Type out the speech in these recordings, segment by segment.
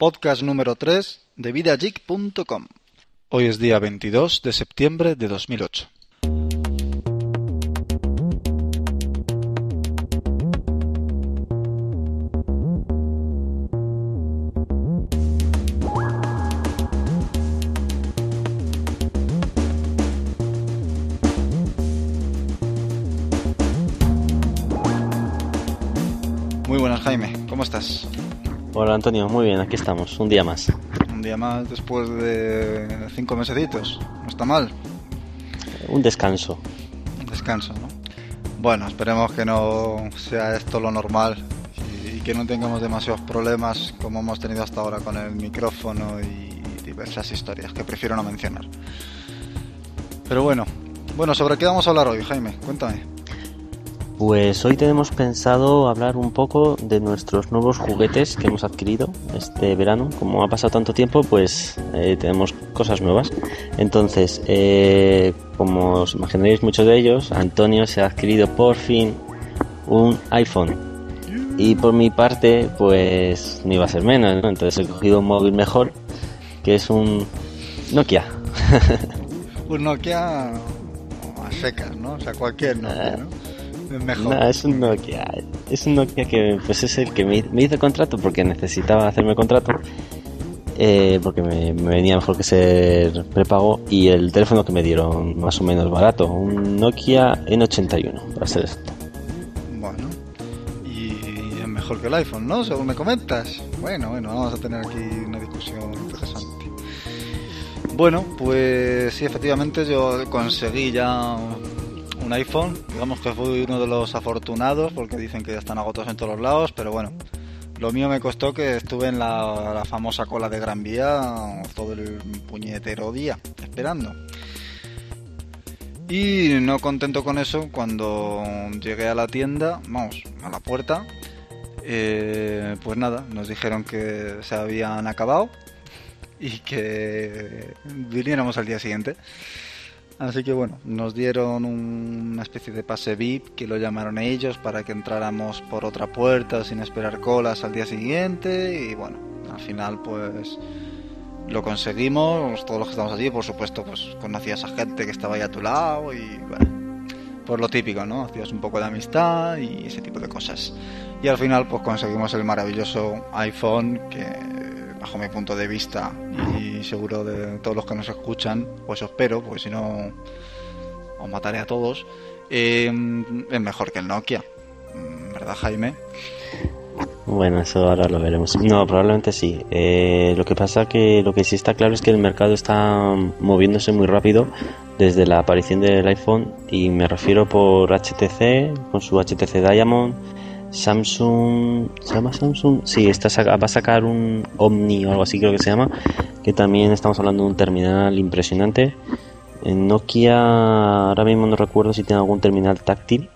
podcast número 3 de vidageek.com. Hoy es día 22 de septiembre de 2008. Antonio, muy bien, aquí estamos, un día más. Un día más después de cinco mesecitos. No está mal. Un descanso. Un descanso, ¿no? Bueno, esperemos que no sea esto lo normal y que no tengamos demasiados problemas como hemos tenido hasta ahora con el micrófono y diversas historias que prefiero no mencionar. Pero bueno, bueno, ¿sobre qué vamos a hablar hoy, Jaime? Cuéntame. Pues hoy tenemos pensado hablar un poco de nuestros nuevos juguetes que hemos adquirido este verano. Como ha pasado tanto tiempo, pues eh, tenemos cosas nuevas. Entonces, eh, como os imaginaréis muchos de ellos, Antonio se ha adquirido por fin un iPhone. Y por mi parte, pues no iba a ser menos, ¿no? Entonces he cogido un móvil mejor, que es un Nokia. un Nokia a secas, ¿no? O sea, cualquier Nokia, ¿no? Es mejor. No, es un Nokia. Es un Nokia que pues es el que me, me hizo contrato porque necesitaba hacerme contrato. Eh, porque me, me, venía mejor que ser prepago. Y el teléfono que me dieron más o menos barato. Un Nokia N81, para ser esto. Bueno. Y es mejor que el iPhone, ¿no? Según me comentas. Bueno, bueno, vamos a tener aquí una discusión interesante. Bueno, pues sí, efectivamente yo conseguí ya un iPhone. Digamos que fui uno de los afortunados porque dicen que ya están agotados en todos los lados, pero bueno, lo mío me costó que estuve en la, famosa cola de Gran Vía todo el puñetero día esperando. Y no contento con eso, cuando llegué a la tienda, vamos, a la puerta, eh, pues nada, nos dijeron que se habían acabado y que viniéramos al día siguiente. Así que bueno, nos dieron una especie de pase VIP que lo llamaron ellos para que entráramos por otra puerta sin esperar colas al día siguiente y bueno, al final pues lo conseguimos, todos los que estamos allí, por supuesto, pues conocías a gente que estaba ahí a tu lado y bueno, pues lo típico, ¿no? Hacías un poco de amistad y ese tipo de cosas. Y al final pues conseguimos el maravilloso iPhone que bajo mi punto de vista y seguro de todos los que nos escuchan, pues espero, porque si no os mataré a todos, eh, es mejor que el Nokia, ¿verdad Jaime? Bueno, eso ahora lo veremos. No, probablemente sí. Eh, lo que pasa que lo que sí está claro es que el mercado está moviéndose muy rápido desde la aparición del iPhone y me refiero por HTC con su HTC Diamond, Samsung, ¿se llama Samsung? Sí, está, va a sacar un Omni o algo así creo que se llama, que también estamos hablando de un terminal impresionante. En Nokia ahora mismo no recuerdo si tiene algún terminal táctil.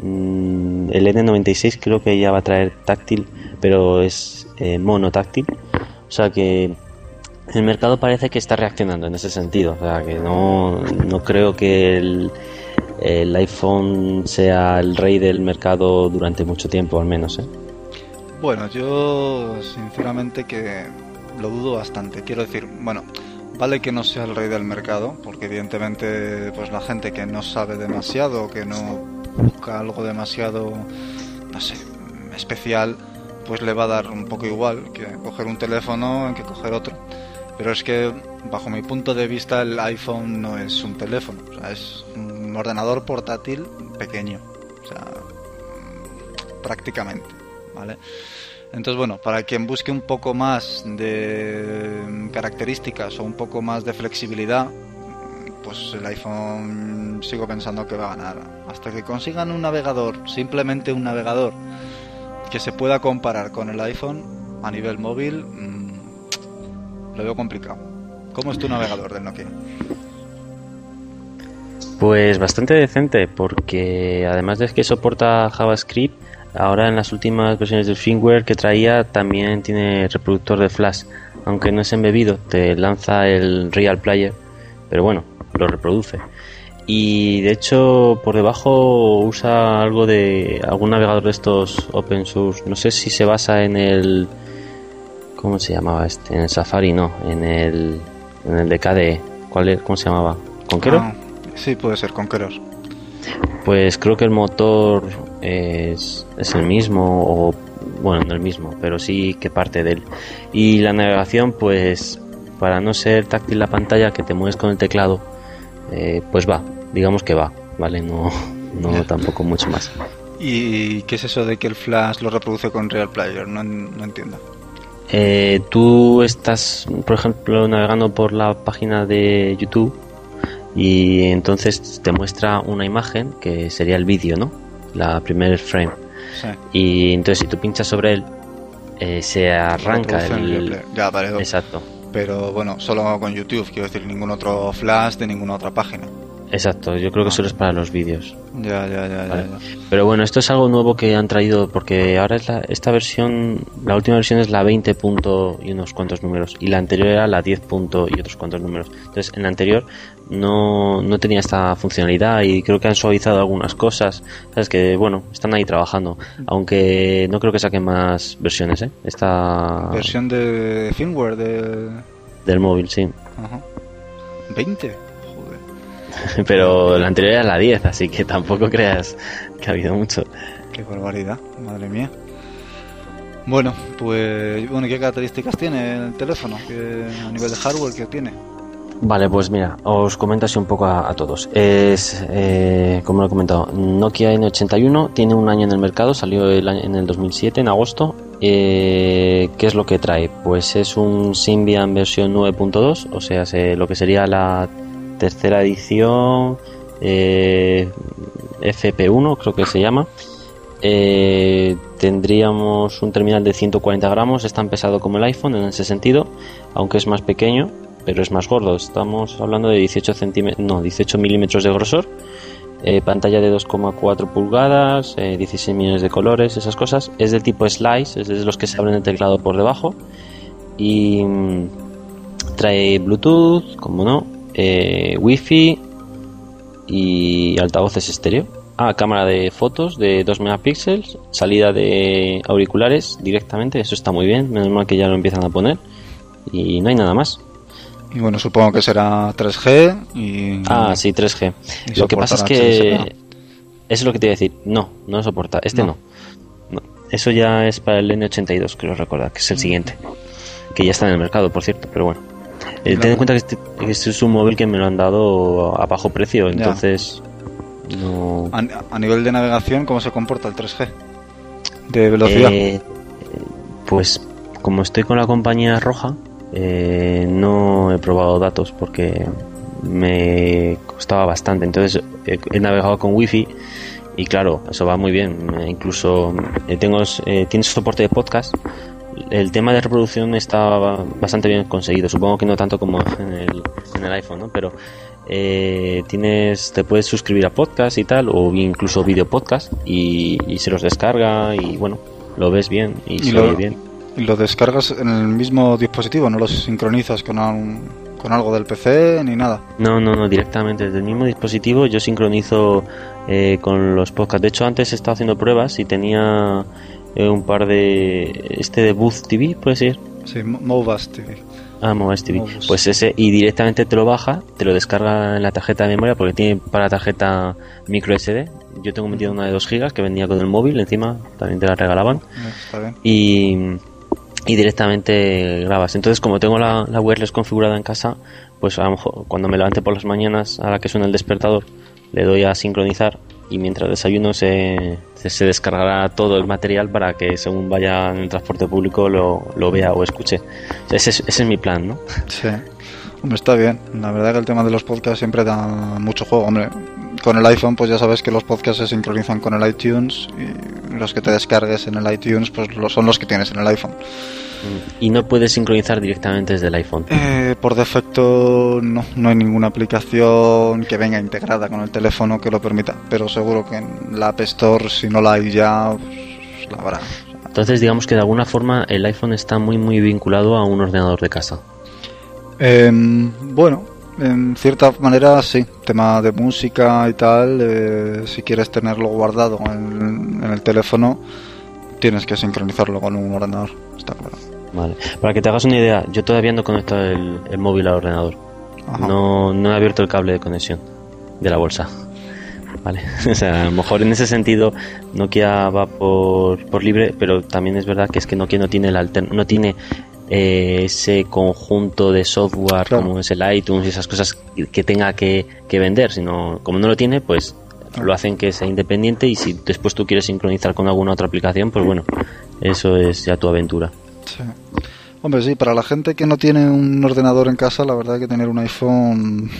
El N96 creo que ya va a traer táctil, pero es eh, mono táctil. O sea que el mercado parece que está reaccionando en ese sentido. O sea que no, no creo que el, el iPhone sea el rey del mercado durante mucho tiempo, al menos. ¿eh? Bueno, yo sinceramente que lo dudo bastante. Quiero decir, bueno, vale que no sea el rey del mercado, porque evidentemente pues la gente que no sabe demasiado, que no busca algo demasiado, no sé, especial, pues le va a dar un poco igual que coger un teléfono que coger otro. Pero es que, bajo mi punto de vista, el iPhone no es un teléfono, o sea, es un ordenador portátil pequeño, prácticamente, ¿vale? Entonces, bueno, para quien busque un poco más de características o un poco más de flexibilidad, pues el iPhone sigo pensando que va a ganar. Hasta que consigan un navegador, simplemente un navegador, que se pueda comparar con el iPhone a nivel móvil, lo veo complicado. ¿Cómo es tu navegador del Nokia? Pues bastante decente, porque además de que soporta JavaScript, ahora en las últimas versiones del firmware que traía también tiene reproductor de flash, aunque no es embebido, te lanza el Real Player, pero bueno, lo reproduce. Y de hecho por debajo usa algo de algún navegador de estos open source, no sé si se basa en el ¿Cómo se llamaba este? En el Safari no, en el, en el de KDE. ¿Cuál es? ¿Cómo se llamaba? ¿Conqueror? Ah, sí, puede ser Conqueror. Pues creo que el motor es, es el mismo, o bueno, no el mismo, pero sí que parte de él. Y la navegación, pues para no ser táctil la pantalla, que te mueves con el teclado, eh, pues va, digamos que va, ¿vale? No, no tampoco mucho más. ¿Y qué es eso de que el Flash lo reproduce con Real Player? No, no entiendo. Eh, tú estás, por ejemplo, navegando por la página de YouTube y entonces te muestra una imagen que sería el vídeo, ¿no? La primer frame. Sí. Y entonces si tú pinchas sobre él, eh, se arranca el... Ya. Exacto, Pero bueno, solo con YouTube, quiero decir, ningún otro Flash de ninguna otra página. Exacto. Yo creo que solo es para los vídeos. Ya, ya, ya, ya. Pero bueno, esto es algo nuevo que han traído porque ahora es la, esta versión, la última versión es la 20 punto y unos cuantos números y la anterior era la 10 punto y otros cuantos números. Entonces, en la anterior no, no tenía esta funcionalidad y creo que han suavizado algunas cosas. Sabes que, bueno, están ahí trabajando, aunque no creo que saquen más versiones, ¿eh? Esta Versión de firmware de... del móvil, sí. Ajá. 20. Pero la anterior era la 10, así que tampoco creas que ha habido mucho. qué barbaridad, madre mía. Bueno, pues, bueno, ¿qué características tiene el teléfono? ¿Qué- a nivel de hardware que tiene? Vale, pues mira, os comento así un poco a, a todos. Es, eh, como lo he comentado, Nokia N81 tiene un año en el mercado, salió el año- en el 2007, en agosto. Eh, ¿Qué es lo que trae? Pues es un Symbian versión 9.2, o sea, se- lo que sería la tercera edición eh, FP1, creo que se llama. Eh, tendríamos un terminal de 140 gramos, es tan pesado como el iPhone en ese sentido, aunque es más pequeño, pero es más gordo. Estamos hablando de 18 centímetros, no, 18 milímetros de grosor, eh, pantalla de 2,4 pulgadas, eh, 16 millones de colores, esas cosas. Es del tipo slice, es de los que se abren el teclado por debajo y mm, trae Bluetooth, como no, eh, Wi-Fi y altavoces estéreo. Ah, cámara de fotos de 2 megapíxeles, salida de auriculares directamente, eso está muy bien, menos mal que ya lo empiezan a poner. Y no hay nada más. Y bueno, supongo que será 3G y... Ah, sí, 3G. Y Lo que pasa es que... Eso es lo que te iba a decir. No, no soporta. Este No. no. No. Eso ya es para el N82, creo recordar, que es el siguiente. Que ya está en el mercado, por cierto, pero bueno. Eh, ten en cuenta que este, que este es un móvil que me lo han dado a bajo precio, entonces... No... A, a nivel de navegación, ¿cómo se comporta el 3G? De velocidad. Eh, pues como estoy con la compañía roja, eh, no he probado datos porque me costaba bastante. Entonces he, he navegado con wifi y claro, eso va muy bien. Eh, Incluso eh, tengo, eh, tienes soporte de podcast. El tema de reproducción está bastante bien conseguido. Supongo que no tanto como en el, en el iPhone, ¿no? Pero eh, tienes, te puedes suscribir a podcast y tal, o incluso video podcast y, y se los descarga y bueno, lo ves bien y, se lo- oye bien. Y lo descargas en el mismo dispositivo, no lo sincronizas con, con algo del PC ni nada. No, no, no, directamente desde el mismo dispositivo yo sincronizo eh, con los podcasts. De hecho, antes he estado haciendo pruebas y tenía eh, un par de... Este de Booth TV, puede ser. Sí, Mo- Movas TV. Ah, Mobile TV. Pues ese, y directamente te lo baja, te lo descarga en la tarjeta de memoria porque tiene para tarjeta micro SD. Yo tengo metido una de 2 gigas que venía con el móvil, encima también te la regalaban. Está bien. y, y directamente grabas. Entonces, como tengo la, la wireless configurada en casa, pues a lo mejor cuando me levante por las mañanas a la que suena el despertador, le doy a sincronizar y mientras desayuno se, se, se descargará todo el material para que según vaya en el transporte público lo, lo vea o escuche. Ese, es, ese es mi plan, ¿no? Sí. Hombre, está bien. La verdad que el tema de los podcasts siempre da mucho juego. Hombre, con el iPhone pues ya sabes que los podcasts se sincronizan con el iTunes y los que te descargues en el iTunes pues son los que tienes en el iPhone. Y no puedes sincronizar directamente desde el iPhone. Eh, por defecto no, no hay ninguna aplicación que venga integrada con el teléfono que lo permita, pero seguro que en la App Store si no la hay ya pues, la habrá. Entonces, digamos que de alguna forma el iPhone está muy, muy vinculado a un ordenador de casa. Em, bueno, en cierta manera sí, tema de música y tal, eh, si quieres tenerlo guardado en, en el teléfono, tienes que sincronizarlo con un ordenador, está claro. Vale. Para que te hagas una idea, yo todavía no conecto el, el móvil al ordenador. No, no he abierto el cable de conexión de la bolsa. Vale. O sea, a lo mejor en ese sentido Nokia va por, por libre, pero también es verdad que es que Nokia no tiene el no tiene eh, ese conjunto de software como es el iTunes y esas cosas que tenga que, que vender, sino como no lo tiene, pues lo hacen que sea independiente y si después tú quieres sincronizar con alguna otra aplicación, pues bueno, eso es ya tu aventura. Sí. Hombre, sí, para la gente que no tiene un ordenador en casa, la verdad que tener un iPhone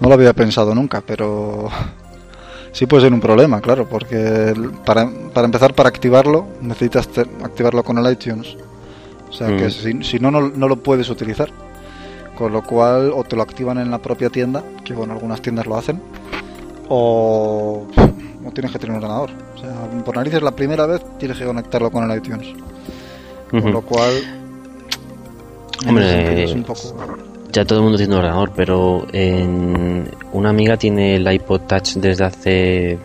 no lo había pensado nunca, pero sí puede ser un problema, claro, porque para, para empezar, para activarlo, necesitas activarlo con el iTunes. O sea que mm. si, no, no, no lo puedes utilizar. Con lo cual, o te lo activan en la propia tienda, que bueno, algunas tiendas lo hacen, o, tienes que tener un ordenador. O sea, por narices la primera vez tienes que conectarlo con el iTunes. Con lo cual... Hombre, es un poco... ya todo el mundo tiene un ordenador, pero en... una amiga tiene el iPod Touch desde hace...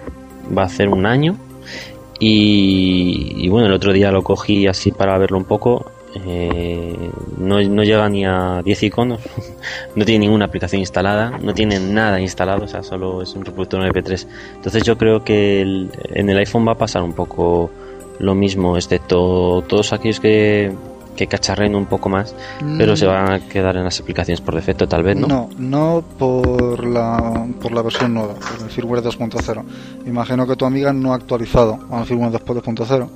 va a ser un año. Y, y, bueno, el otro día lo cogí así para verlo un poco eh, no, no, llega ni a 10 iconos, no tiene ninguna aplicación instalada, no tiene nada instalado, o sea, solo es un reproductor MP3. Entonces yo creo que en el iPhone va a pasar un poco lo mismo, excepto todos aquellos que, que cacharren un poco más, pero se mm. van a quedar en las aplicaciones por defecto, tal vez, ¿no? No, no por la, por la versión nueva, por el firmware 2.0. Imagino que tu amiga no ha actualizado al firmware 2.0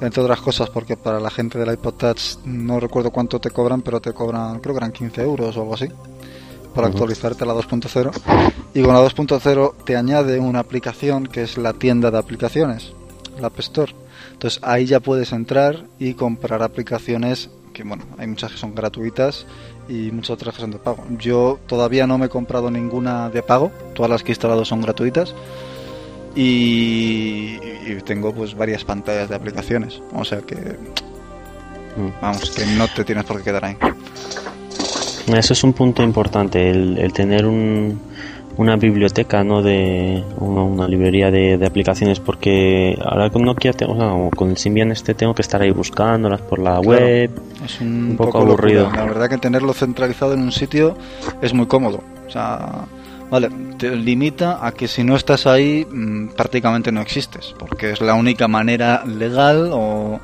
entre otras cosas porque para la gente del iPod Touch no recuerdo cuánto te cobran, pero te cobran, creo que eran 15 euros o algo así, para actualizarte a la 2.0. Y con la 2.0 te añade una aplicación que es la tienda de aplicaciones, la App Store. Entonces ahí ya puedes entrar y comprar aplicaciones que, bueno, hay muchas que son gratuitas y muchas otras que son de pago. Yo todavía no me he comprado ninguna de pago, todas las que he instalado son gratuitas y, tengo pues varias pantallas de aplicaciones. O sea que mm. vamos, que no te tienes por qué quedar ahí. Eso es un punto importante, el, tener un, una biblioteca, no de una, librería de, aplicaciones, porque ahora con Nokia, tengo, con el Symbian este tengo que estar ahí buscándolas por la web. Es un, poco, aburrido. La verdad que tenerlo centralizado en un sitio es muy cómodo. O sea, Vale, te limita a que si no estás ahí mm, prácticamente no existes, porque es la única manera legal o,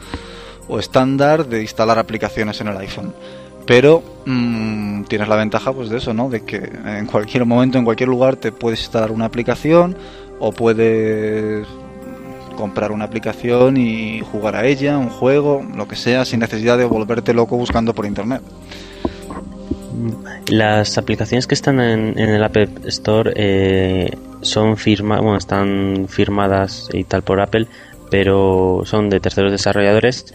estándar de instalar aplicaciones en el iPhone. Pero mm, tienes la ventaja pues de eso, ¿no? De que en cualquier momento, en cualquier lugar te puedes instalar una aplicación o puedes comprar una aplicación y jugar a ella, un juego, lo que sea, sin necesidad de volverte loco buscando por internet. Las aplicaciones que están en, el App Store eh, son firma, bueno, están firmadas y tal por Apple, pero son de terceros desarrolladores.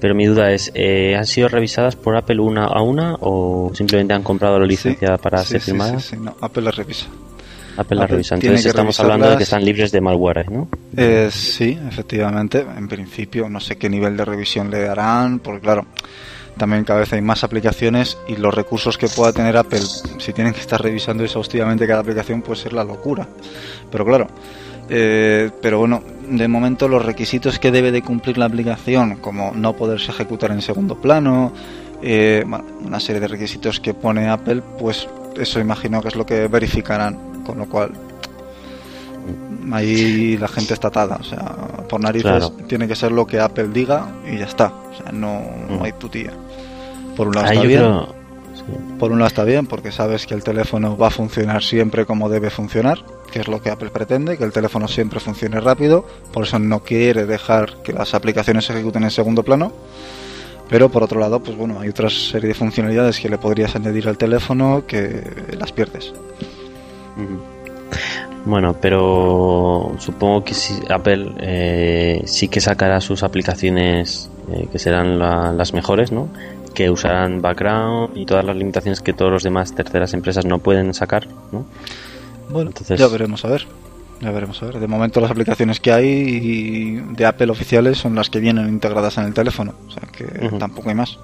Pero mi duda es, eh, ¿han sido revisadas por Apple una a una o simplemente han comprado la licencia para ser firmadas? Sí, sí, no, Apple las revisa. Apple las revisa. Entonces estamos hablando de que están libres de malware, ¿no? Eh, sí, efectivamente. En principio, no sé qué nivel de revisión le darán, porque claro, también cada vez hay más aplicaciones y los recursos que pueda tener Apple, si tienen que estar revisando exhaustivamente cada aplicación, puede ser la locura. Pero claro, eh, pero bueno, de momento los requisitos que debe de cumplir la aplicación, como no poderse ejecutar en segundo plano, eh, una serie de requisitos que pone Apple, pues eso imagino que es lo que verificarán, con lo cual ahí la gente está atada, o sea, por narices tiene que ser lo que Apple diga y ya está, o sea, no, no mm. hay tutía. Por un lado está bien. Por un lado está bien porque sabes que el teléfono va a funcionar siempre como debe funcionar, que es lo que Apple pretende, que el teléfono siempre funcione rápido, por eso no quiere dejar que las aplicaciones se ejecuten en segundo plano. Pero por otro lado, pues bueno, hay otra serie de funcionalidades que le podrías añadir al teléfono que las pierdes. Bueno, pero supongo que si Apple eh, sí que sacará sus aplicaciones eh, que serán las mejores, ¿no? Que usarán background y todas las limitaciones que todos los demás terceras empresas no pueden sacar, ¿no? Bueno, Entonces... ya veremos a ver. Ya veremos a ver. De momento las aplicaciones que hay de Apple oficiales son las que vienen integradas en el teléfono, o sea que tampoco hay más.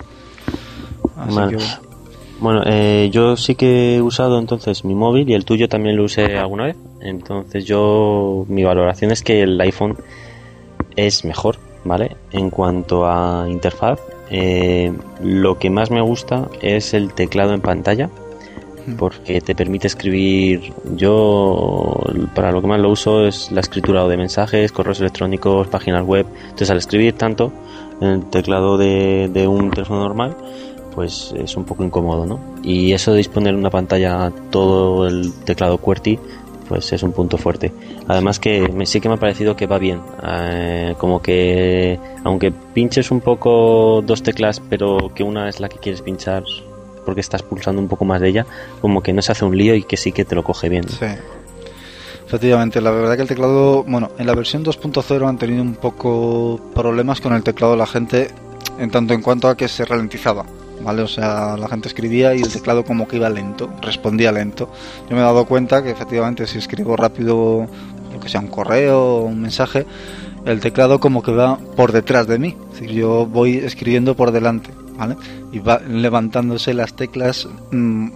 Bueno, eh, yo sí que he usado entonces mi móvil y el tuyo también lo usé alguna vez. Entonces yo mi valoración es que el iPhone es mejor, ¿vale? En cuanto a interfaz Eh, lo que más me gusta es el teclado en pantalla porque te permite escribir. Yo, para lo que más lo uso es la escritura de mensajes, correos electrónicos, páginas web. Entonces, al escribir tanto en el teclado de, de un teléfono normal, pues es un poco incómodo, ¿no? Y eso de disponer una pantalla todo el teclado QWERTY, pues es un punto fuerte. Además que sí que me ha parecido que va bien, eh, como que aunque pinches un poco dos teclas, pero que una es la que quieres pinchar porque estás pulsando un poco más de ella, como que no se hace un lío y que sí que te lo coge bien. Sí. Efectivamente, la verdad que el teclado, bueno, en la versión 2.0 han tenido un poco problemas con el teclado la gente en tanto en cuanto a que se ralentizaba. ¿Vale? O sea, la gente escribía y el teclado como que iba lento, respondía lento. Yo me he dado cuenta que efectivamente si escribo rápido, lo que sea un correo o un mensaje, el teclado como que va por detrás de mí. Es decir, yo voy escribiendo por delante, ¿vale? Y va levantándose las teclas mmm,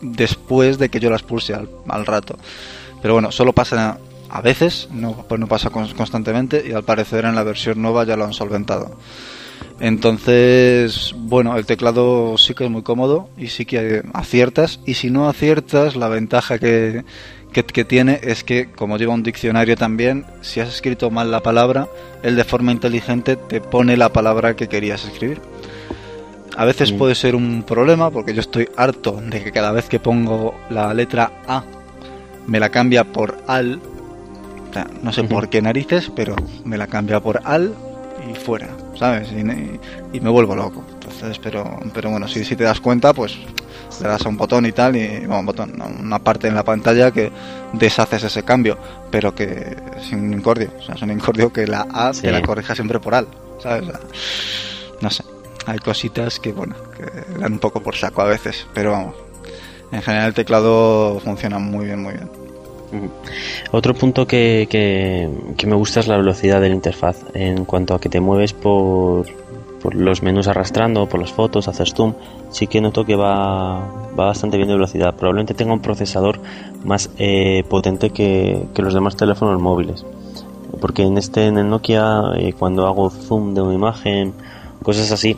después de que yo las pulse al, al, rato. Pero bueno, solo pasa a veces, no, pues no pasa constantemente y al parecer en la versión nueva ya lo han solventado. Entonces, bueno, el teclado sí que es muy cómodo y sí que aciertas. Y si no aciertas, la ventaja que, que, que, tiene es que, como lleva un diccionario también, si has escrito mal la palabra, él de forma inteligente te pone la palabra que querías escribir. A veces mm. puede ser un problema porque yo estoy harto de que cada vez que pongo la letra A me la cambia por al. O sea, no sé uh -huh. por qué narices, pero me la cambia por al y fuera, ¿sabes? Y, y, me vuelvo loco. Entonces, pero, pero bueno, si, si te das cuenta, pues le das a un botón y tal, y bueno, un botón, una parte en la pantalla que deshaces ese cambio, pero que sin incordio, o sea, es un incordio que la A sí. te la corrija siempre por al, ¿sabes? O sea, no sé, hay cositas que, bueno, que dan un poco por saco a veces, pero vamos, en general el teclado funciona muy bien, muy bien. Otro punto que, que, que, me gusta es la velocidad de la interfaz en cuanto a que te mueves por, por los menús arrastrando, por las fotos, haces zoom. Sí que noto que va, va bastante bien de velocidad. Probablemente tenga un procesador más eh, potente que, que, los demás teléfonos móviles. Porque en este, en el Nokia, eh, cuando hago zoom de una imagen, cosas así,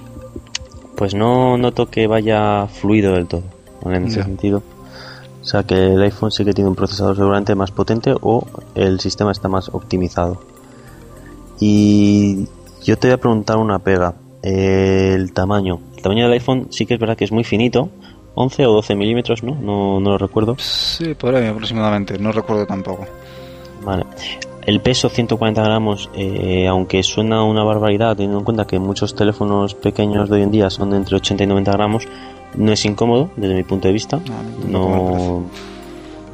pues no noto que vaya fluido del todo. En ese yeah. sentido. O sea que el iPhone sí que tiene un procesador seguramente más potente o el sistema está más optimizado. Y yo te voy a preguntar una pega. El tamaño. El tamaño del iPhone sí que es verdad que es muy finito. 11 o 12 milímetros, ¿no? ¿no? No lo recuerdo. Sí, por ahí aproximadamente. No recuerdo tampoco. Vale. El peso 140 gramos, eh, aunque suena una barbaridad, teniendo en cuenta que muchos teléfonos pequeños de hoy en día son de entre 80 y 90 gramos, no es incómodo desde mi punto de vista. No, no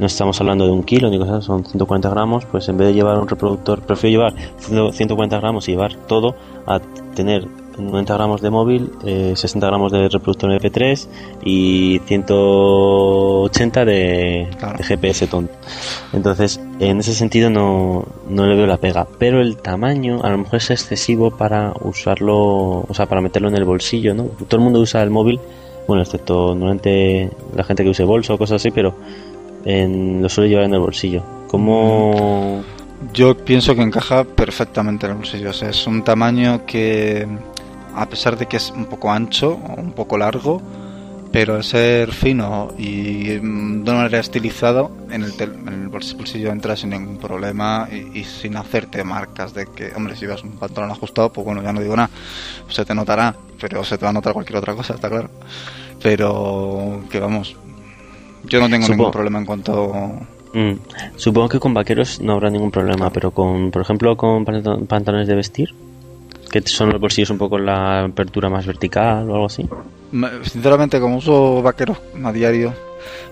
estamos hablando de un kilo ni cosas, son 140 gramos. Pues en vez de llevar un reproductor, prefiero llevar 140 gramos y llevar todo a tener 90 gramos de móvil, eh, 60 gramos de reproductor MP3 y 180 de, claro. de GPS tonto. Entonces, en ese sentido no, no le veo la pega. Pero el tamaño a lo mejor es excesivo para usarlo, o sea, para meterlo en el bolsillo, ¿no? Todo el mundo usa el móvil bueno, excepto normalmente la gente que use bolso o cosas así, pero en, lo suele llevar en el bolsillo. ¿Cómo...? Yo pienso que encaja perfectamente en el bolsillo. O sea, es un tamaño que, a pesar de que es un poco ancho un poco largo, pero al ser fino y de una manera estilizado, en el, en el bolsillo entra sin ningún problema y, y, sin hacerte marcas de que, hombre, si vas un pantalón ajustado, pues bueno, ya no digo nada, se te notará, pero se te va a notar cualquier otra cosa, está claro. Pero que vamos, yo no tengo Supongo. ningún problema en cuanto Mm. Supongo que con vaqueros no habrá ningún problema, pero con, por ejemplo, con pantalones de vestir, que son los bolsillos un poco la apertura más vertical o algo así. Sinceramente, como uso vaqueros a diario,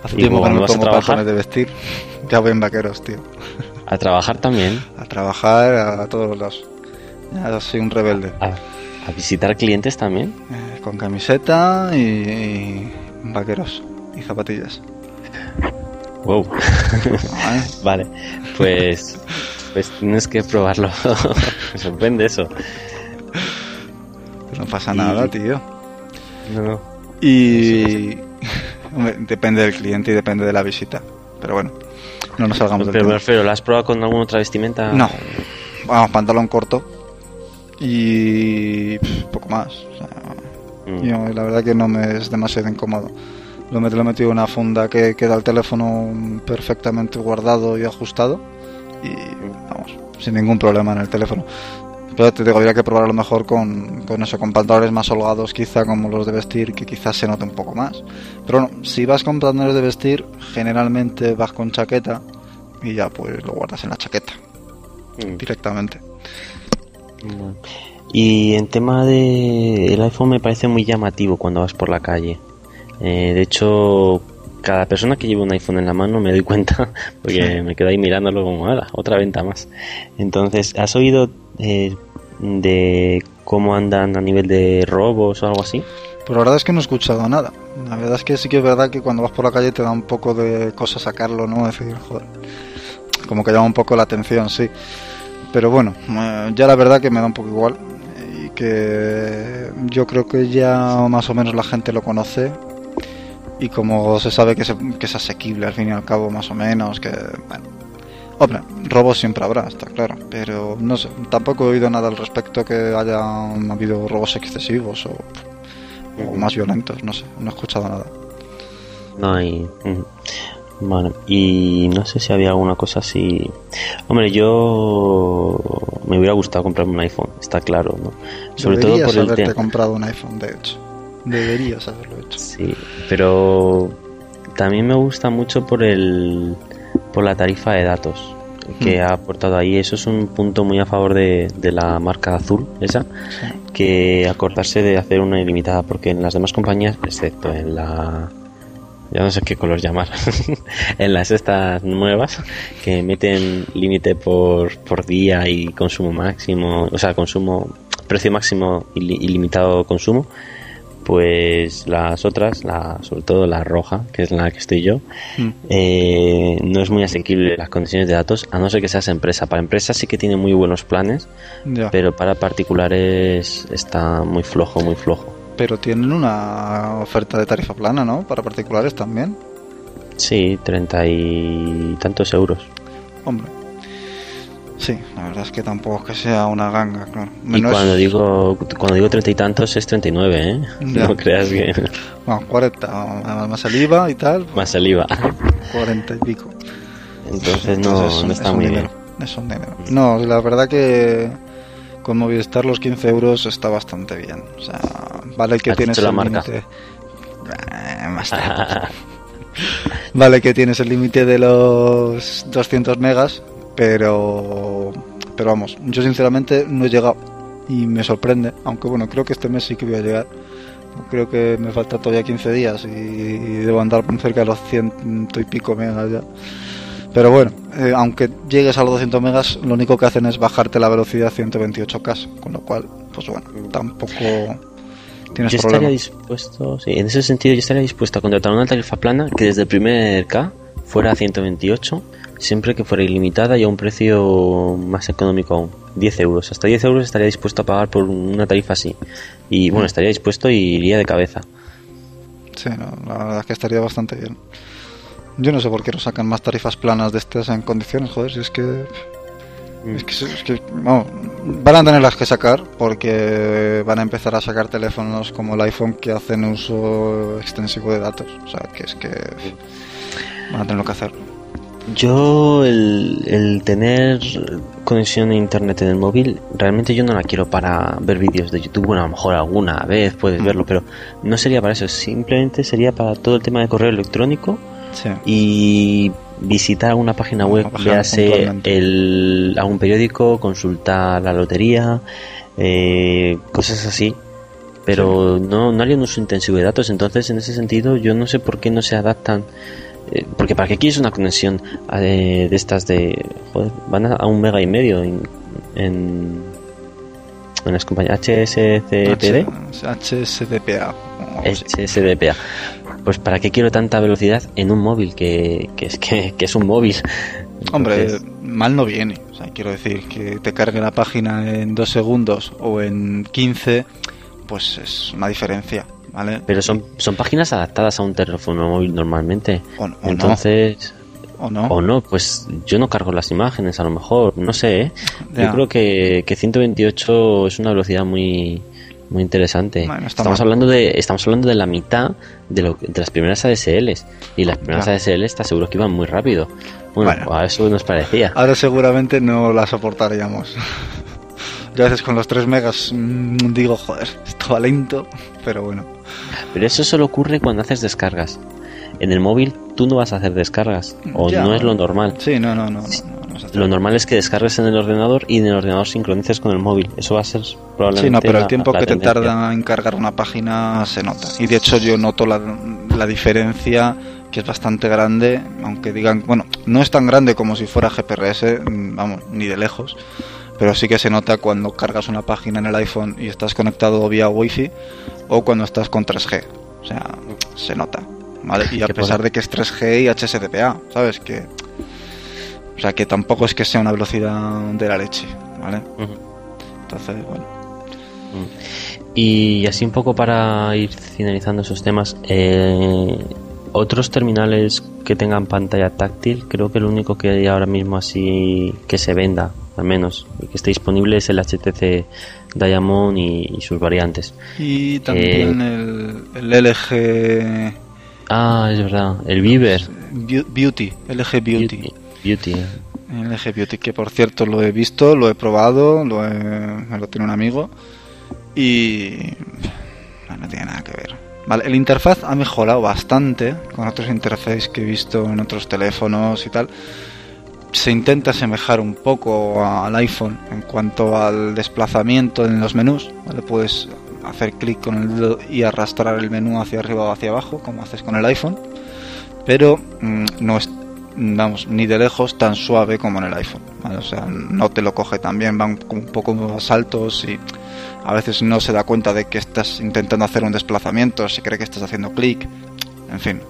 hace tiempo que no me pongo pantalones de vestir, ya voy en vaqueros, tío. ¿A trabajar también? A trabajar a, todos lados. Ya soy un rebelde. ¿A, a visitar clientes también? Eh, con camiseta y, y vaqueros y zapatillas. Wow. vale, pues, pues tienes que probarlo. Me sorprende eso. Pues no pasa y... nada, tío. No, no. Y Hombre, depende del cliente y depende de la visita. Pero bueno, no nos salgamos Pero me refiero, ¿la has probado con alguna otra vestimenta? No. Vamos, pantalón corto y poco más. O sea, Mm. Yo, la verdad que no me es demasiado incómodo. Lo, he metido en una funda que queda el teléfono perfectamente guardado y ajustado. Y vamos, sin ningún problema en el teléfono. Pero te digo, habría que probar a lo mejor con, con eso, con pantalones más holgados, quizá como los de vestir, que quizás se note un poco más. Pero bueno, si vas con pantalones de vestir, generalmente vas con chaqueta y ya pues lo guardas en la chaqueta mm. directamente. Y en tema de el iPhone me parece muy llamativo cuando vas por la calle. Eh, de hecho, cada persona que lleva un iPhone en la mano me doy cuenta porque me quedo ahí mirándolo como, otra venta más. Entonces, ¿has oído eh, de cómo andan a nivel de robos o algo así? Pues la verdad es que no he escuchado nada. La verdad es que sí que es verdad que cuando vas por la calle te da un poco de cosa sacarlo, ¿no? decir, joder, como que llama un poco la atención, sí. Pero bueno, eh, ya la verdad que me da un poco igual. Y que yo creo que ya más o menos la gente lo conoce. Y como se sabe que, que es asequible al fin y al cabo, más o menos, que bueno, Hombre, robos siempre habrá, está claro, pero no sé, tampoco he oído nada al respecto que haya habido robos excesivos o, más violentos, no sé, no he escuchado nada. No hay. Bueno, y no sé si había alguna cosa así. Hombre, yo me hubiera gustado comprarme un iPhone, está claro, ¿no? Sobre todo por el haberte comprado un iPhone, de hecho. Deberías haberlo hecho. Sí, pero también me gusta mucho por el por la tarifa de datos que hmm. ha aportado ahí. Eso es un punto muy a favor de, la marca azul, esa, que acordarse de hacer una ilimitada, porque en las demás compañías, excepto en la. Ya no sé qué color llamar. en las estas nuevas, que meten límite por, por día y consumo máximo, o sea, consumo, precio máximo ilimitado consumo pues las otras, la, sobre todo la roja, que es la que estoy yo, mm. eh, no es muy asequible las condiciones de datos, a no ser que seas empresa. Para empresas sí que tiene muy buenos planes, pero para particulares está muy flojo, muy flojo. Pero tienen una oferta de tarifa plana, ¿no? Para particulares también. Sí, treinta y tantos euros. Hombre, Sí, la verdad es que tampoco es que sea una ganga, claro. y cuando digo cuando digo treinta y tantos es 39, ¿eh? No creas que... Bueno, 40, más saliva y tal. Más saliva. 40 y pico. Entonces no, no está muy bien. No, la verdad que con Movistar los 15 euros está bastante bien. O sea, vale que tienes el límite... Eh, más vale que tienes el límite de los 200 megas, pero pero vamos, yo sinceramente no he llegado y me sorprende, aunque bueno, creo que este mes sí que voy a llegar. Creo que me falta todavía 15 días y, debo andar cerca de los 100 y pico megas ya. Pero bueno, eh, aunque llegues a los 200 megas, lo único que hacen es bajarte la velocidad a 128K, con lo cual, pues bueno, tampoco tienes yo estaría dispuesto, sí, en ese sentido yo estaría dispuesto a contratar una tarifa plana que desde el primer K fuera a 128 siempre que fuera ilimitada y a un precio más económico aún, 10 euros. Hasta 10 euros estaría dispuesto a pagar por una tarifa así. Y bueno, estaría dispuesto y iría de cabeza. Sí, la verdad es que estaría bastante bien. Yo no sé por qué no sacan más tarifas planas de estas en condiciones, joder, si es que... Es que, van a tenerlas que sacar porque van a empezar a sacar teléfonos como el iPhone que hacen uso extensivo de datos. O sea, que es que van a tener que hacerlo. Yo el, tener conexión a internet en el móvil, realmente yo no la quiero para ver vídeos de YouTube, bueno, a lo mejor alguna vez puedes verlo, pero no sería para eso, simplemente sería para todo el tema de correo electrónico y visitar alguna página web, véase el, algún periódico, consultar la lotería, eh, cosas así. Pero no, no haría un uso intensivo de datos, entonces en ese sentido yo no sé por qué no se adaptan eh, porque para qué quieres una conexión de, estas de joder, van a, un mega y medio en, en, las compañías HSCPD HSDPA HSDPA pues para qué quiero tanta velocidad en un móvil que, que es que, es un móvil. Hombre mal no viene. O sea, quiero decir que te cargue la página en dos segundos o en 15 pues es una diferencia pero son, son páginas adaptadas a un teléfono móvil normalmente. Entonces... ¿O no? O no, pues yo no cargo las imágenes, a lo mejor, no sé, ¿eh? Yo creo que, que 128 es una velocidad muy muy interesante. Bueno, estamos mal. hablando de estamos hablando de la mitad de, lo, de las primeras ADSLs y las primeras Ya. ADSL está seguro que iban muy rápido. Bueno, Bueno. a eso nos parecía. Ahora seguramente no la soportaríamos. A veces con los 3 megas mm, digo, joder, esto va lento, pero bueno. Pero eso solo ocurre cuando haces descargas. En el móvil tú no vas a hacer descargas o Ya. no es lo normal. Sí, no, no, no. no, no, no. Lo normal es que descargues en el ordenador y en el ordenador sincronices con el móvil. Eso va a ser probablemente. Sí, no, pero el la- tiempo la que te tendencia. tarda en cargar una página se nota. Y de hecho yo noto la, la diferencia que es bastante grande, aunque digan, bueno, no es tan grande como si fuera GPRS, mm, vamos, ni de lejos, pero sí que se nota cuando cargas una página en el iPhone y estás conectado vía Wi-Fi o cuando estás con 3G. O sea, se nota. ¿vale? Y a pesar de que es 3G y HSDPA, ¿sabes? Que, o sea, que tampoco es que sea una velocidad de la leche, ¿vale? Entonces, bueno. Y así un poco para ir finalizando esos temas, eh, otros terminales que tengan pantalla táctil, creo que el único que hay ahora mismo así que se venda, al menos, y que esté disponible es el HTC Diamond y, y sus variantes. Y también el, el LG Ah, es verdad, el Viver. Beau- Beauty, LG Beauty. Beauty. eh. LG Beauty, que por cierto lo he visto, lo he probado, lo he- me lo tiene un amigo y no, no tiene nada que ver. Vale, el interfaz ha mejorado bastante con otros interfaces que he visto en otros teléfonos y tal. Se intenta asemejar un poco al iPhone en cuanto al desplazamiento en los menús. ¿vale? Puedes hacer clic con el dedo y arrastrar el menú hacia arriba o hacia abajo, como haces con el iPhone. Pero mm, no es, vamos, ni de lejos tan suave como en el iPhone. O sea, no te lo coge tan bien, van un poco más altos y a veces no se da cuenta de que estás intentando hacer un desplazamiento, se cree que estás haciendo clic, en fin.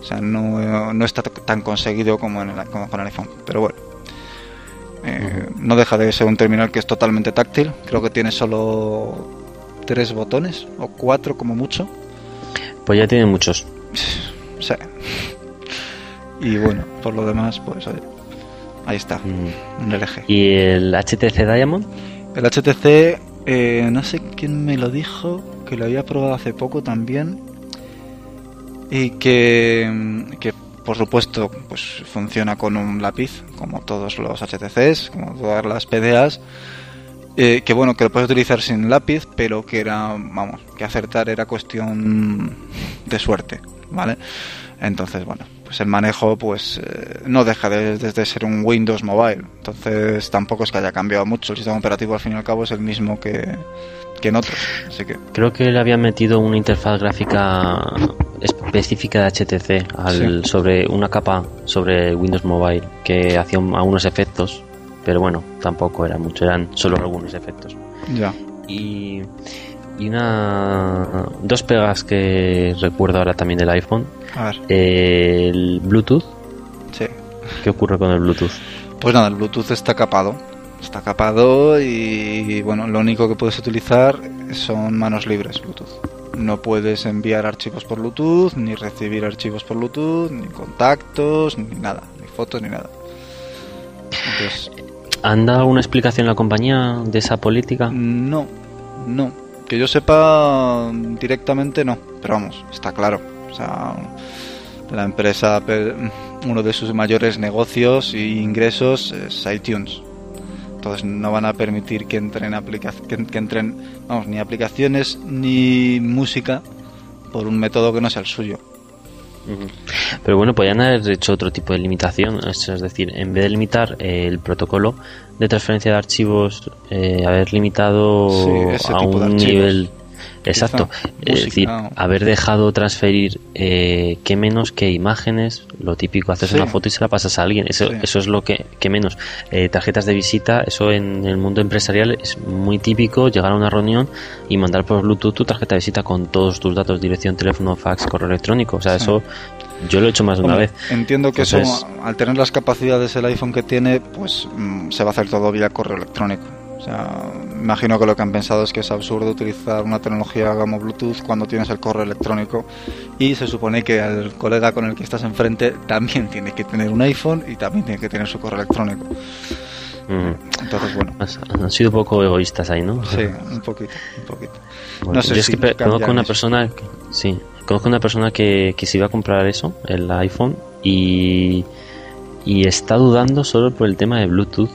O sea, no, no está tan conseguido como, en el, como con el iPhone, pero bueno. Eh, No deja de ser un terminal que es totalmente táctil, creo que tiene solo tres botones o cuatro como mucho. Pues ya tiene muchos. Sí. Y bueno, por lo demás, pues oye, ahí está, Mm. un LG. ¿Y el HTC Diamond? El HTC, eh, no sé quién me lo dijo, que lo había probado hace poco también. Y que, que por supuesto, pues funciona con un lápiz, como todos los HTCs, como todas las PDAs. Eh, que bueno, que lo puedes utilizar sin lápiz, pero que era, vamos, que acertar era cuestión de suerte, ¿vale? Entonces, bueno, pues el manejo pues eh, no deja de, de ser un Windows Mobile. Entonces tampoco es que haya cambiado mucho. El sistema operativo al fin y al cabo es el mismo que, que en otros. Así que Creo que le habían metido una interfaz gráfica específica de HTC al, Sí. sobre una capa sobre Windows Mobile que hacía un- algunos efectos, pero bueno, tampoco era mucho, eran solo algunos efectos. ya. Y, y una dos pegas que recuerdo ahora también del iPhone, A ver, el Bluetooth. sí. ¿Qué ocurre con el Bluetooth? Pues nada, el Bluetooth está capado. Está capado y bueno, lo único que puedes utilizar son manos libres Bluetooth. No puedes enviar archivos por Bluetooth, ni recibir archivos por Bluetooth, ni contactos, ni nada, ni fotos, ni nada. Entonces, ¿Han dado alguna explicación la compañía de esa política? no, no. Que yo sepa directamente no, pero vamos, está claro. O sea, la empresa, uno de sus mayores negocios e ingresos es iTunes. Entonces no van a permitir que entren aplica que, que entren, vamos, ni aplicaciones ni música por un método que no sea el suyo. Pero bueno, podrían haber hecho otro tipo de limitación, es decir, en vez de limitar eh, el protocolo de transferencia de archivos, eh, haber limitado Sí, a un nivel exacto, es decir, o- haber dejado transferir eh, que menos que imágenes, lo típico, haces Sí. una foto y se la pasas a alguien, eso, Sí. eso es lo que, que menos. Eh, tarjetas de visita, eso en el mundo empresarial es muy típico, llegar a una reunión y mandar por Bluetooth tu tarjeta de visita con todos tus datos, dirección, teléfono, fax, correo electrónico, o sea, Sí. eso yo lo he hecho más de una Hombre, vez. Entiendo que Entonces- eso, al tener las capacidades el iPhone que tiene, pues mm, se va a hacer todo vía correo electrónico. O sea, imagino que lo que han pensado es que es absurdo utilizar una tecnología como Bluetooth cuando tienes el correo electrónico y se supone que el colega con el que estás enfrente también tiene que tener un iPhone y también tiene que tener su correo electrónico. Mm. Entonces, bueno. Han sido un poco egoístas ahí, ¿no? Sí, un poquito, un poquito. Bueno, no sé yo es si que conozco una eso. persona, que- sí, conozco una persona que, que se iba a comprar eso, el iPhone, y, y está dudando solo por el tema de Bluetooth.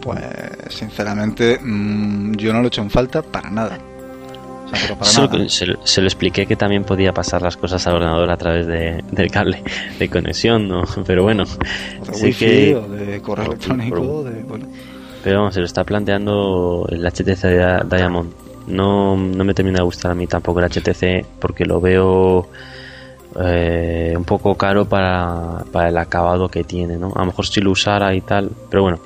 Pues, sinceramente, mm, yo no lo he hecho en falta para nada. O sea, pero para Solo nada. que se, lo- se lo expliqué que también podía pasar las cosas al ordenador a través de, del cable de conexión, ¿no? Pero bueno, de sí wifi, que- o de correo por- electrónico, por- de, bueno. pero vamos, se lo está planteando el HTC Dia- Diamond. No, no me termina de gustar a mí tampoco el HTC porque lo veo eh, un poco caro para, para el acabado que tiene, ¿no? A lo mejor si lo usara y tal, pero bueno,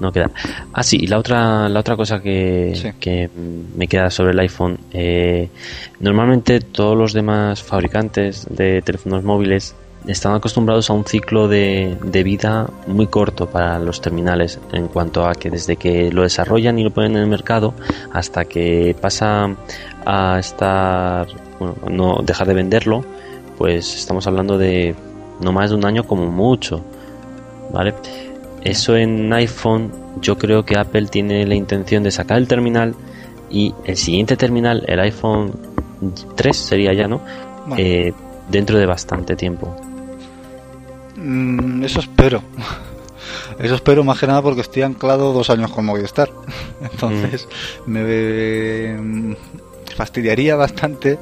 no queda. Ah, sí, y la otra, la otra cosa que, Sí. que me queda sobre el iPhone, eh, normalmente todos los demás fabricantes de teléfonos móviles están acostumbrados a un ciclo de, de vida muy corto para los terminales en cuanto a que desde que lo desarrollan y lo ponen en el mercado hasta que pasa a estar bueno, no dejar de venderlo pues estamos hablando de no más de un año como mucho vale eso en iPhone yo creo que Apple tiene la intención de sacar el terminal y el siguiente terminal el iPhone 3 sería ya no Bueno. Eh, dentro de bastante tiempo Mm, eso espero. Eso espero más que nada porque estoy anclado dos años con Movistar. Entonces me mm, fastidiaría bastante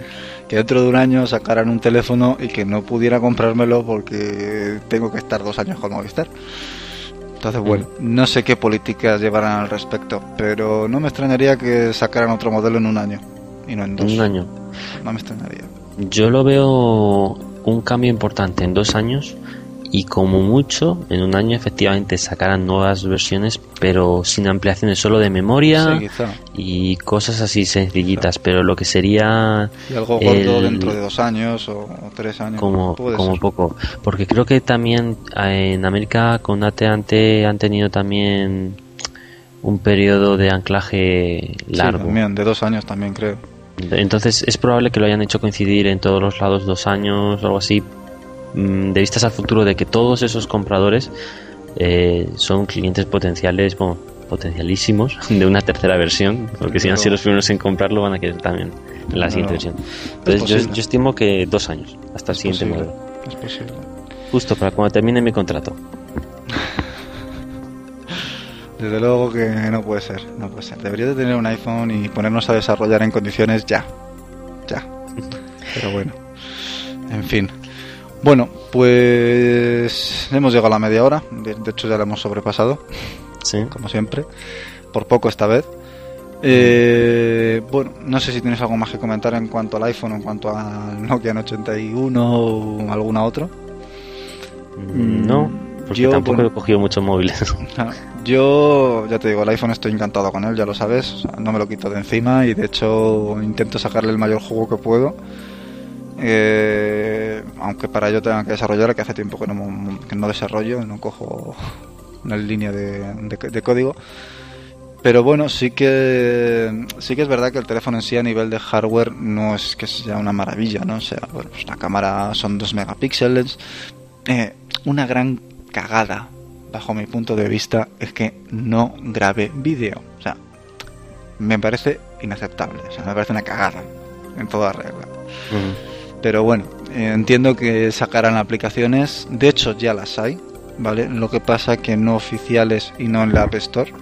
que dentro de un año sacaran un teléfono y que no pudiera comprármelo porque tengo que estar dos años con Movistar. Entonces, bueno, no sé qué políticas llevarán al respecto, pero no me extrañaría que sacaran otro modelo en un año y no en dos. un año No me extrañaría. Yo lo veo un cambio importante en dos años y como mucho en un año efectivamente sacarán nuevas versiones pero sin ampliaciones solo de memoria Sí, y cosas así sencillitas pero lo que sería Y algo gordo el- dentro de dos años o, o tres años. como, puede como ser. poco porque creo que también eh, en América con AT&T han tenido también un periodo de anclaje Sí, largo también, de dos años también creo. Entonces es probable que lo hayan hecho coincidir en todos los lados dos años o algo así, de vistas al futuro de que todos esos compradores eh, son clientes potenciales, bueno, potencialísimos de una tercera versión, porque si han sido los primeros en comprarlo van a querer también en la siguiente no. versión. Entonces yo, estimo que dos años hasta el Es siguiente posible, modelo. Es posible. Justo para cuando termine mi contrato. Desde luego que no puede ser, no puede ser. Debería de tener un iPhone y ponernos a desarrollar en condiciones ya. Ya. Pero bueno. En fin. Bueno, pues hemos llegado a la media hora. De, de hecho ya la hemos sobrepasado, Sí. como siempre. Por poco esta vez. Eh, bueno, no sé si tienes algo más que comentar en cuanto al iPhone, en cuanto al Nokia N81 o alguna otro. Mm, No, porque Yo, tampoco bueno. he cogido muchos móviles. Yo, ya te digo, el iPhone estoy encantado con él, ya lo sabes, o sea, no me lo quito de encima y de hecho intento sacarle el mayor jugo que puedo. Eh, aunque para ello tenga que desarrollar, que hace tiempo que no, que no desarrollo, no cojo una línea de, de- de código. Pero bueno, sí que sí que es verdad que el teléfono en sí a nivel de hardware no es que sea una maravilla, ¿no? O sea, bueno, pues la cámara son 2 megapíxeles. Eh, una gran cagada, bajo mi punto de vista, es que no grabe vídeo. O sea, me parece inaceptable. O sea, me parece una cagada en toda regla. Pero bueno, eh, entiendo que sacarán aplicaciones. De hecho, ya las hay, ¿vale? Lo que pasa que no oficiales y no en la App Store.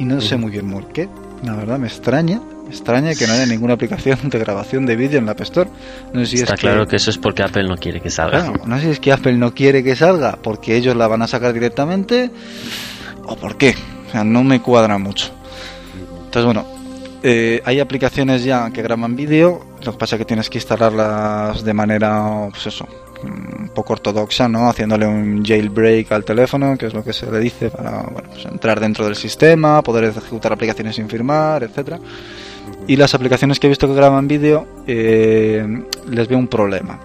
Y no sé muy bien por qué. La verdad, me extraña. Me extraña que no haya ninguna aplicación de grabación de vídeo en la App Store. No sé si Está es claro que eso es porque Apple no quiere que salga. Claro, no sé si es que Apple no quiere que salga porque ellos la van a sacar directamente o por qué. O sea, no me cuadra mucho. Entonces, bueno, eh, hay aplicaciones ya que graban vídeo. Lo que pasa es que tienes que instalarlas de manera, pues eso, un poco ortodoxa, ¿no? Haciéndole un jailbreak al teléfono, que es lo que se le dice para bueno, pues entrar dentro del sistema, poder ejecutar aplicaciones sin firmar, etcétera. Y las aplicaciones que he visto que graban vídeo eh, les veo un problema.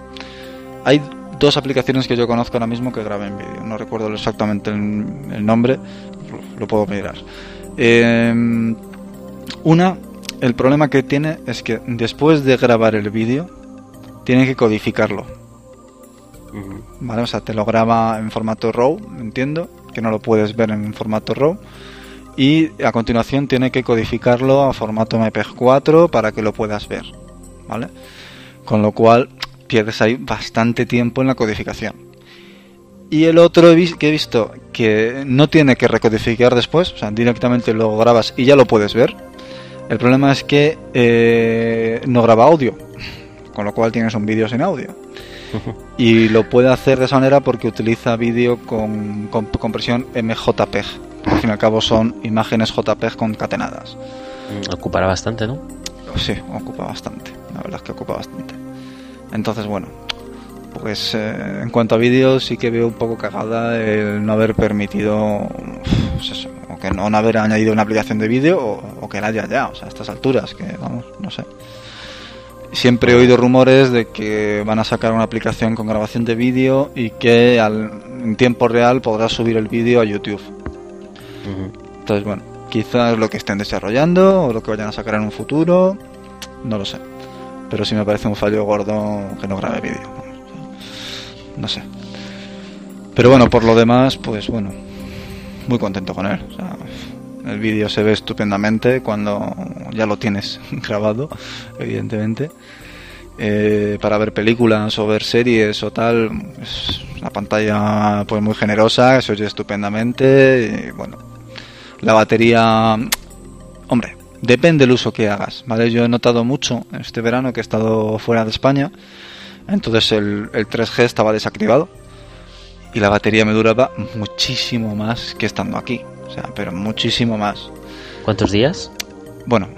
Hay dos aplicaciones que yo conozco ahora mismo que graban vídeo. No recuerdo exactamente el, nombre, lo, lo puedo mirar. Eh, una, el problema que tiene es que después de grabar el vídeo, tiene que codificarlo. ¿Vale? O sea, te lo graba en formato RAW, entiendo, que no lo puedes ver en formato RAW. Y a continuación tiene que codificarlo a formato MPEG 4 para que lo puedas ver. ¿Vale? Con lo cual pierdes ahí bastante tiempo en la codificación. Y el otro que he visto que no tiene que recodificar después, o sea, directamente lo grabas y ya lo puedes ver. El problema es que eh, no graba audio, con lo cual tienes un vídeo sin audio. Y lo puede hacer de esa manera porque utiliza vídeo con, con compresión MJPEG. Al fin y al cabo son imágenes JPEG concatenadas. Mm, ocupará bastante, ¿no? Sí, ocupa bastante. La verdad es que ocupa bastante. Entonces, bueno, pues eh, en cuanto a vídeos sí que veo un poco cagada el no haber permitido pues que no, haber añadido una aplicación de vídeo o, que la haya ya, o sea, a estas alturas, que vamos, no sé. Siempre he oído rumores de que van a sacar una aplicación con grabación de vídeo y que al, en tiempo real podrás subir el vídeo a YouTube. Entonces, bueno, quizás lo que estén desarrollando o lo que vayan a sacar en un futuro, no lo sé. Pero sí me parece un fallo gordo que no grabe vídeo no sé. Pero bueno, por lo demás, pues bueno, muy contento con él. El vídeo se ve estupendamente cuando ya lo tienes grabado, evidentemente. Eh, para ver películas o ver series o tal, es una pantalla pues muy generosa, se oye estupendamente. Y, bueno, la batería, hombre, depende del uso que hagas, ¿vale? Yo he notado mucho este verano que he estado fuera de España entonces el, 3G estaba desactivado y la batería me duraba muchísimo más que estando aquí. O sea, pero muchísimo más. ¿Cuántos días? Bueno,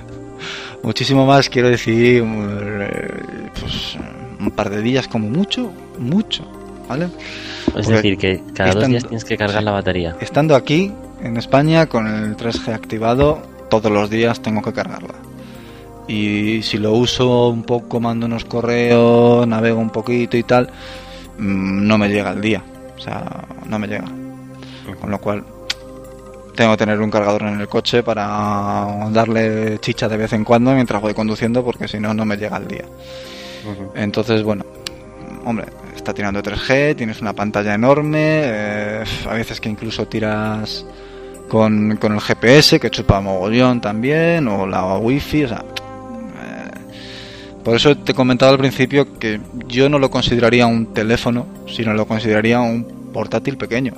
muchísimo más, quiero decir, eh, pues un par de días como mucho, mucho, ¿vale? Es decir, que cada dos días tienes que cargar la batería. Estando aquí, en España, con el 3G activado, todos los días tengo que cargarla y si lo uso un poco, mando unos correos, navego un poquito y tal, mm, no me llega el día. O sea, no me llega. Con lo cual, tengo que tener un cargador en el coche para darle chicha de vez en cuando mientras voy conduciendo, porque si no, no me llega el día. Entonces, bueno, hombre, está tirando 3G, tienes una pantalla enorme, eh, a veces que incluso tiras con, con el GPS, que chupa mogollón también, o la wifi, o sea, por eso te he comentado al principio que yo no lo consideraría un teléfono, sino lo consideraría un portátil pequeño.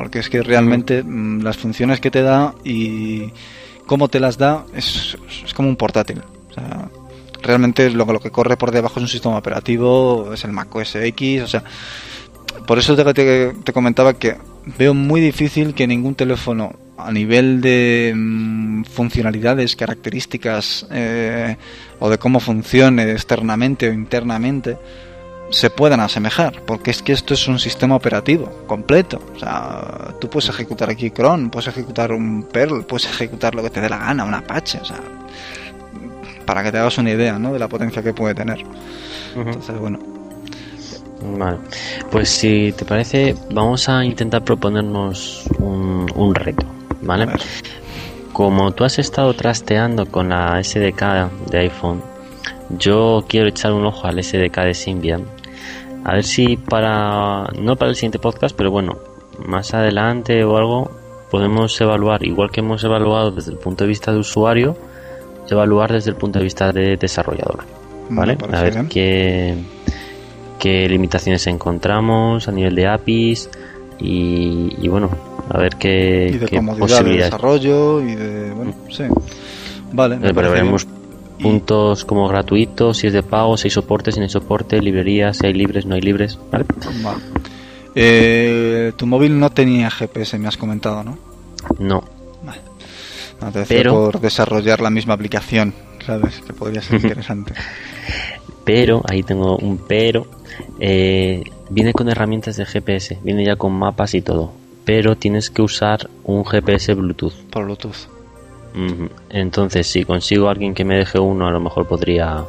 Porque es que realmente mm, las funciones que te da y cómo te las da es, como un portátil. O sea, realmente lo, lo que corre por debajo es un sistema operativo, es el Mac OS X, o sea, por eso te, te, comentaba que veo muy difícil que ningún teléfono a nivel de mm, funcionalidades, características eh, o de cómo funcione externamente o internamente se puedan asemejar, porque es que esto es un sistema operativo completo. O sea, tú puedes ejecutar aquí Chrome, puedes ejecutar un Perl, puedes ejecutar lo que te dé la gana, un Apache, o sea, para que te hagas una idea, ¿no? De la potencia que puede tener. Entonces, bueno, Vale, pues si te parece, vamos a intentar proponernos un, reto, ¿vale? Como tú has estado trasteando con la SDK de iPhone, yo quiero echar un ojo al SDK de Symbian. A ver si para, no para el siguiente podcast, pero bueno, más adelante o algo, podemos evaluar, igual que hemos evaluado desde el punto de vista de usuario, evaluar desde el punto de vista de desarrollador. ¿Vale? A ver qué qué limitaciones encontramos a nivel de APIs y, bueno, a ver qué, y de comodidad de desarrollo y de, bueno, sí. Vale, me pero veremos puntos como gratuitos, si es de pago, si hay soporte, si no hay soporte, librerías, si hay libres, no hay libres, ¿vale? Eh, tu móvil no tenía GPS, me has comentado, ¿no? No. Vale. No te pero... por desarrollar la misma aplicación, ¿sabes? Que podría ser interesante. pero, ahí tengo un pero, eh, viene con herramientas de GPS, viene ya con mapas y todo, pero tienes que usar un GPS Bluetooth. Por Bluetooth. Entonces, si consigo alguien que me deje uno, a lo mejor podría.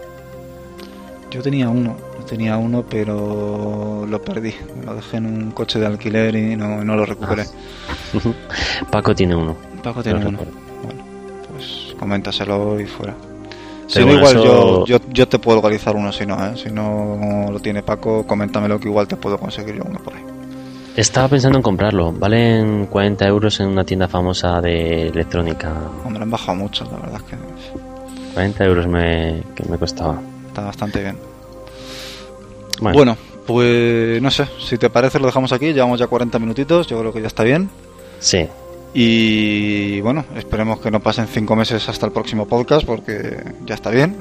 Yo tenía uno, tenía uno, pero lo perdí. Lo dejé en un coche de alquiler y no, lo recuperé. Ah. Paco tiene uno. Paco tiene uno. Bueno, pues coméntaselo y fuera. Si no, igual yo, yo, te puedo localizar uno si no, ¿eh? Si no lo tiene Paco, coméntamelo que igual te puedo conseguir yo uno por ahí. Estaba pensando en comprarlo. Valen 40 euros en una tienda famosa de electrónica. Hombre, han bajado mucho, la verdad es que 40 euros me, que me costaba. está bastante bien. Bueno, Bueno, pues no sé, si te parece lo dejamos aquí, llevamos ya 40 minutitos, yo creo que ya está bien. sí. Y bueno, esperemos que no pasen 5 meses hasta el próximo podcast porque ya está bien.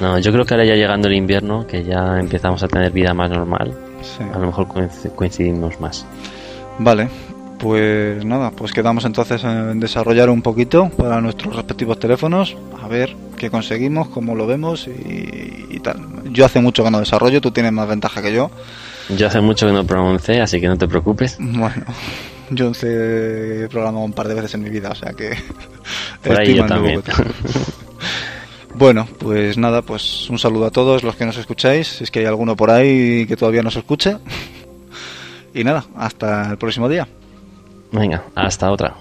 No, yo creo que ahora ya llegando el invierno, que ya empezamos a tener vida más normal, Sí. a lo mejor coinc- coincidimos más. Vale, pues nada, pues quedamos entonces en desarrollar un poquito para nuestros respectivos teléfonos, a ver qué conseguimos, cómo lo vemos y, y tal. Yo hace mucho que no desarrollo, tú tienes más ventaja que yo. Yo hace mucho que no pronuncié, así que no te preocupes. Bueno, yo he programado un par de veces en mi vida, o sea que... Por ahí yo también. Bueno, pues nada, pues un saludo a todos los que nos escucháis, si es que hay alguno por ahí que todavía nos escuche. Y nada, hasta el próximo día. Venga, hasta otra.